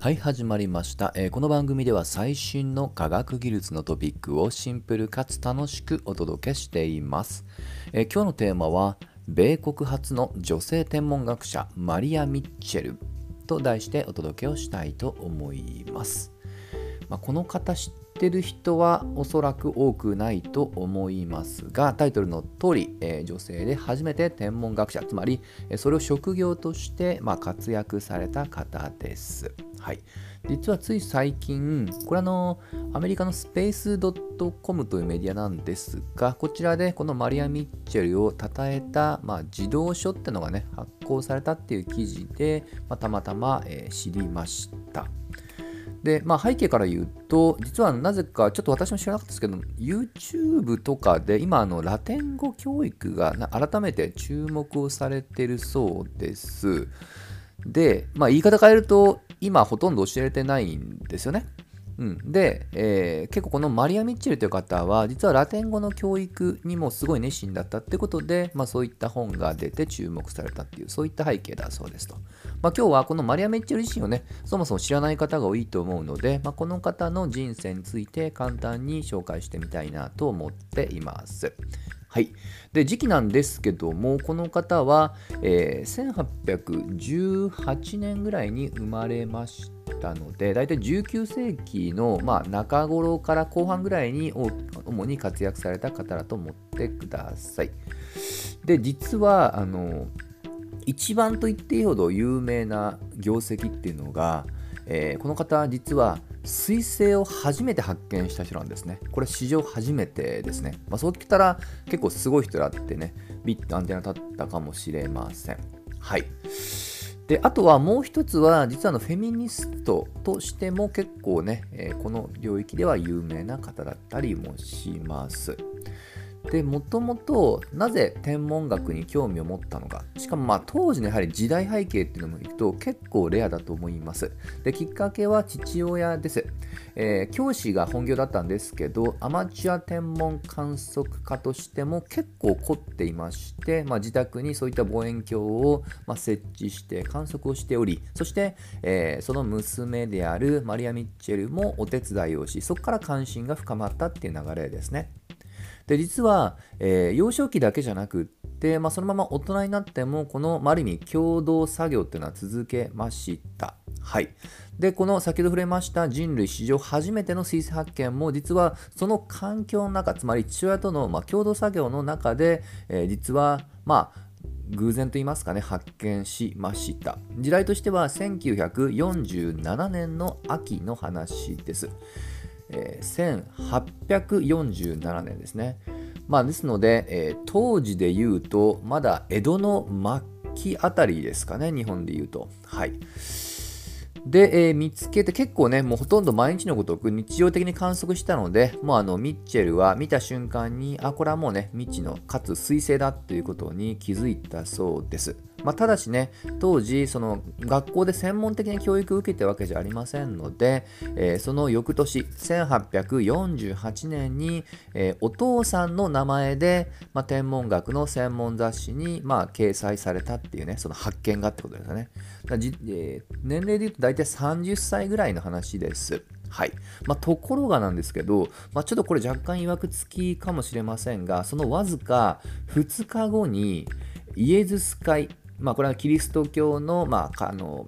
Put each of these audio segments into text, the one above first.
はい、始まりました、えーこの番組では最新の科学技術のトピックをシンプルかつ楽しくお届けしています。えー今日のテーマは、米国初の女性天文学者マリア・ミッチェルと題してお届けをしたいと思います。まあ、この方知ってる人はおそらく多くないと思いますがタイトルの通り、えー女性で初めて天文学者つまりえーそれを職業として、まあ、活躍された方です。はい、実はつい最近これあのアメリカのスペース .com というメディアなんですがこちらでこのマリア・ミッチェルを称えた、まあ、児童書ってのがね発行されたっていう記事で、まあ、たまたま、えー知りました。で、まあ、背景から言うと、実はなぜか、ちょっと私も知らなかったですけど、YouTube とかで今、あのラテン語教育が改めて注目をされてるそうです。で、まあ、言い方変えると、今ほとんど教えてないんですよね。うん、で、えー結構このマリア・ミッチェルという方は実はラテン語の教育にもすごい熱心だったってことで、まあ、そういった本が出て注目されたっていうそういった背景だそうですと。まあ、今日はこのマリア・ミッチェル自身をねそもそも知らない方が多いと思うので、まあ、この方の人生について簡単に紹介してみたいなと思っています。はい、で時期なんですけどもこの方は、えー1818年ぐらいに生まれましたので大体19世紀の、まあ、中頃から後半ぐらいに主に活躍された方だと思ってください。で実はあの一番と言っていいほど有名な業績っていうのが、えーこの方実は彗星を初めて発見した人なんですね。これ史上初めてですね。まあ、そう聞いたら結構すごい人だってね、ビッとアンテナ立ったかもしれません。はい。であとはもう一つは実はあのフェミニストとしても結構ね、えーこの領域では有名な方だったりもします。でもともとなぜ天文学に興味を持ったのか。しかもまあ当時のやはり時代背景っていうのもいくと結構レアだと思います。できっかけは父親です、えー教師が本業だったんですけどアマチュア天文観測家としても結構凝っていまして、まあ、自宅にそういった望遠鏡を、ま、設置して観測をしておりそして、えーその娘であるマリア・ミッチェルもお手伝いをしそこから関心が深まったっていう流れですね。で実は、えー幼少期だけじゃなくって、まあ、そのまま大人になってもこのまあある意味共同作業っていうのは続けました。はい、でこの先ほど触れました人類史上初めての水星発見も実はその環境の中つまり父親とのまあ共同作業の中で、えー実はまあ偶然と言いますかね発見しました時代としては1947年の秋の話です。1847年ですね。まあ、ですので、えー当時で言うと、まだ江戸の末期あたりですかね、日本で言うと。はい。で、えー見つけて結構ね、もうほとんど毎日のごとく日常的に観測したので、もうあのミッチェルは見た瞬間に、あ、これはもうね、未知のかつ彗星だっていうことに気づいたそうです。まあ、ただしね、当時、その学校で専門的な教育を受けたわけじゃありませんので、えーその翌年、1848年に、えーお父さんの名前で、まあ、天文学の専門雑誌に、まあ、掲載されたっていうね、その発見がってことですよね。えー年齢で言うと大体30歳ぐらいの話です。はいまあ、ところがなんですけど、まあ、ちょっとこれ若干曰くつきかもしれませんが、そのわずか2日後にイエズス会、まあ、これはキリスト教の,、まあ、あの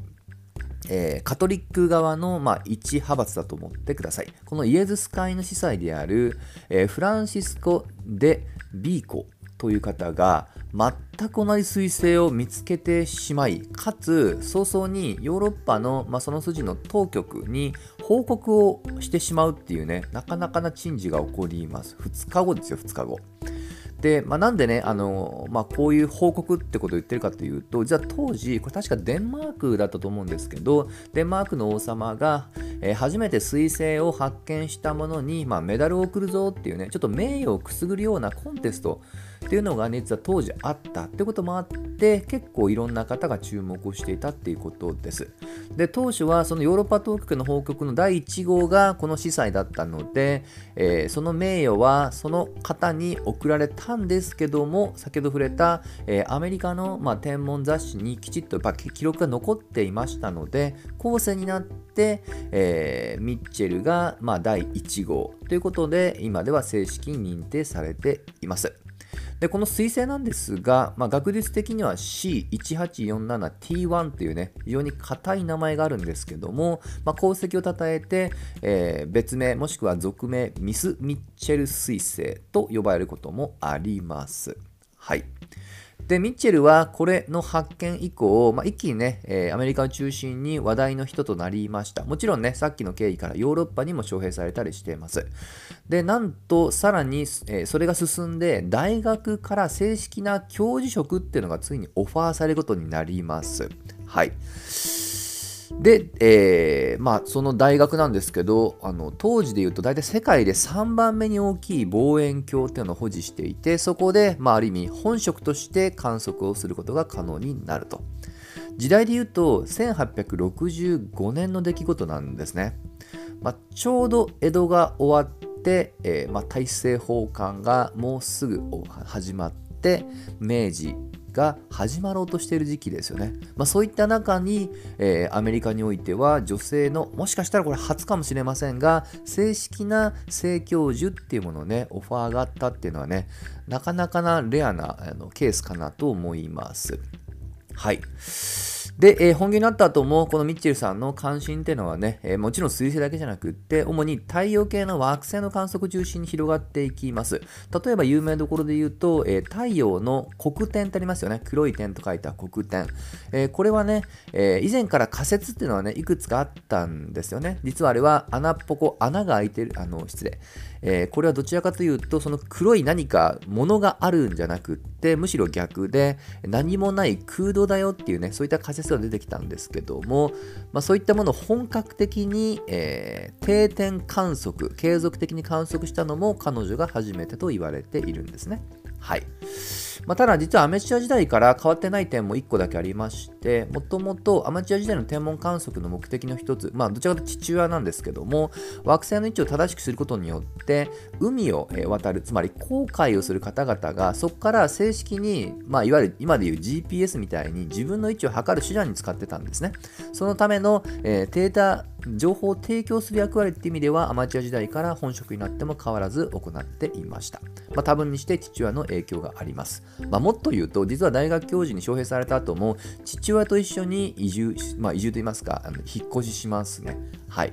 えーカトリック側の、まあ、一派閥だと思ってください。このイエズス会の司祭である、えーフランシスコ・デ・ビーコという方が全く同じ彗星を見つけてしまいかつ早々にヨーロッパの、まあ、その筋の当局に報告をしてしまうっていうねなかなかな珍事が起こります。2日後ですよ2日後。で、まあ、なんでね、あのまあ、こういう報告ってことを言ってるかというと、実は当時、これ確かデンマークだったと思うんですけど、デンマークの王様が、えー、初めて彗星を発見したものに、まあ、メダルを送るぞっていうねちょっと名誉をくすぐるようなコンテストっていうのが、ね、実は当時あったってこともあって結構いろんな方が注目をしていたっていうことです。で当初はそのヨーロッパ当局の報告の第1号がこの司祭だったので、えー、その名誉はその方に贈られたんですけども先ほど触れた、えー、アメリカの、まあ、天文雑誌にきちっと記録が残っていましたので後世になって、えー、ミッチェルが、まあ、第1号ということで今では正式に認定されています。で、この彗星なんですが、まあ、学術的には C1847T1 というね、非常に硬い名前があるんですけども、まあ、功績を称えて、えー、別名もしくは俗名ミス・ミッチェル彗星と呼ばれることもあります。はい。で、ミッチェルはこれの発見以降、まあ、一気にね、えー、アメリカを中心に話題の人となりました。もちろんね、さっきの経緯からヨーロッパにも招聘されたりしています。で、なんと、さらに、えー、それが進んで、大学から正式な教授職っていうのがついにオファーされることになります。はい。で、えー、まあ、その大学なんですけど、あの当時で言うと大体世界で3番目に大きい望遠鏡っていうのを保持していて、そこで、まあ、ある意味本職として観測をすることが可能になると。時代で言うと1865年の出来事なんですね。まあ、ちょうど江戸が終わって、えーまあ、大政奉還がもうすぐ始まって明治が始まろうとしている時期ですよね。まあ、そういった中に、えー、アメリカにおいては女性のもしかしたらこれ初かもしれませんが正式な性教授っていうものをねオファーがあったっていうのはねなかなかなレアなあのケースかなと思います。はい。で、えー、本業になった後も、このミッチェルさんの関心っていうのはね、えー、もちろん水星だけじゃなくって、主に太陽系の惑星の観測中心に広がっていきます。例えば有名どころで言うと、えー、太陽の黒点ってありますよね。黒い点と書いた黒点。えこれはね、え以前から仮説っていうのはね、いくつかあったんですよね。実はあれは穴っぽこ、穴が開いてる、あの、失礼。えこれはどちらかというと、その黒い何かものがあるんじゃなくって、むしろ逆で、何もない空洞だよっていうね、そういった仮説が出てきたんですけども、まあ、そういったものを本格的に、えー、定点観測、継続的に観測したのも彼女が初めてと言われているんですね。はい。まあ、ただ実はアメチュア時代から変わってない点も1個だけありまして、もともとアマチュア時代の天文観測の目的の一つ、まあどちらかというと地中なんですけども、惑星の位置を正しくすることによって、海を渡る、つまり航海をする方々が、そこから正式に、まあいわゆる今でいう GPS みたいに自分の位置を測る手段に使ってたんですね。そのための、えー、データ情報を提供する役割って意味ではアマチュア時代から本職になっても変わらず行っていました。まあ、多分にして父親の影響があります。まあ、もっと言うと、実は大学教授に招聘された後も父親と一緒に移住、まあ、移住といいますか、あの引っ越ししますね。はい。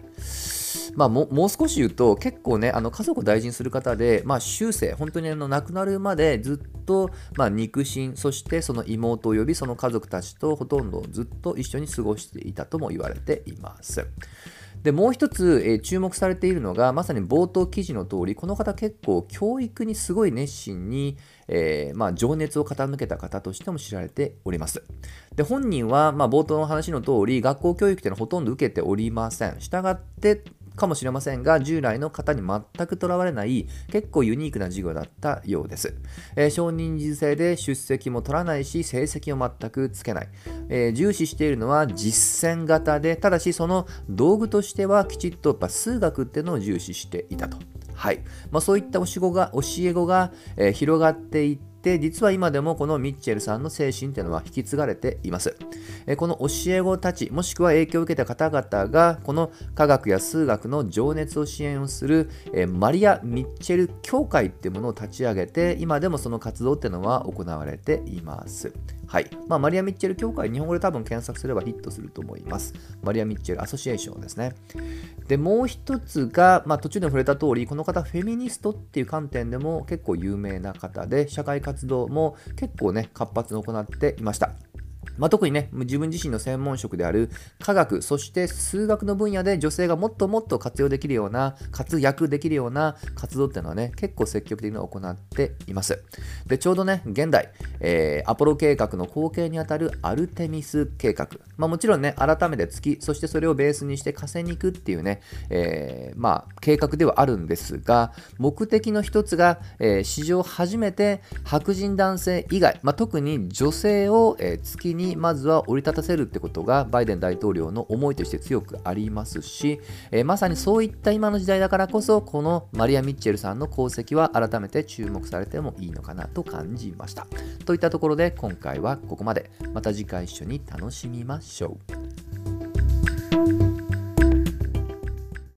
まあ、もう少し言うと、結構ね、あの家族を大事にする方で、まあ、終生、本当にあの亡くなるまでずっと、まあ、肉親、そしてその妹及びその家族たちとほとんどずっと一緒に過ごしていたとも言われています。でもう一つ、えー、注目されているのがまさに冒頭記事の通りこの方結構教育にすごい熱心に、えー、まあ、情熱を傾けた方としても知られておりますで本人は、まあ、冒頭の話の通り学校教育というのはほとんど受けておりませんしたがってかもしれませんが、従来の方に全くとらわれない結構ユニークな授業だったようです。えー、少人数制で出席も取らないし、成績を全くつけない。えー、重視しているのは実践型で、ただしその道具としてはきちっとやっぱ数学っていうのを重視していたと。はいまあ、そういった教え子が教え子が、えー、広がっていって、実は今でもこのミッチェルさんの精神というのは引き継がれています。この教え子たち、もしくは影響を受けた方々が、この科学や数学の情熱を支援をするマリア・ミッチェル協会っていうものを立ち上げて、今でもその活動っていうのは行われています。はい。まあ、マリア・ミッチェル協会、日本語で多分検索すればヒットすると思います。マリア・ミッチェル・アソシエーションですね。で、もう一つが、まあ、途中で触れた通り、この方、フェミニストっていう観点でも結構有名な方で、社会活動も結構ね、活発に行っていました。まあ、特にね、自分自身の専門職である科学、そして数学の分野で女性がもっともっと活用できるような、活躍できるような活動っていうのはね、結構積極的に行っています。で、ちょうどね、現代、えー、アポロ計画の後継にあたるアルテミス計画。まあ、もちろんね、改めて月、そしてそれをベースにして火星に行くっていうね、えー、まあ、計画ではあるんですが、目的の一つが、えー、史上初めて白人男性以外、まあ、特に女性を、えー、月にまずは降り立たせるってことがバイデン大統領の思いとして強くありますし、えー、まさにそういった今の時代だからこそこのマリア・ミッチェルさんの功績は改めて注目されてもいいのかなと感じました。といったところで今回はここまで。また次回一緒に楽しみましょう。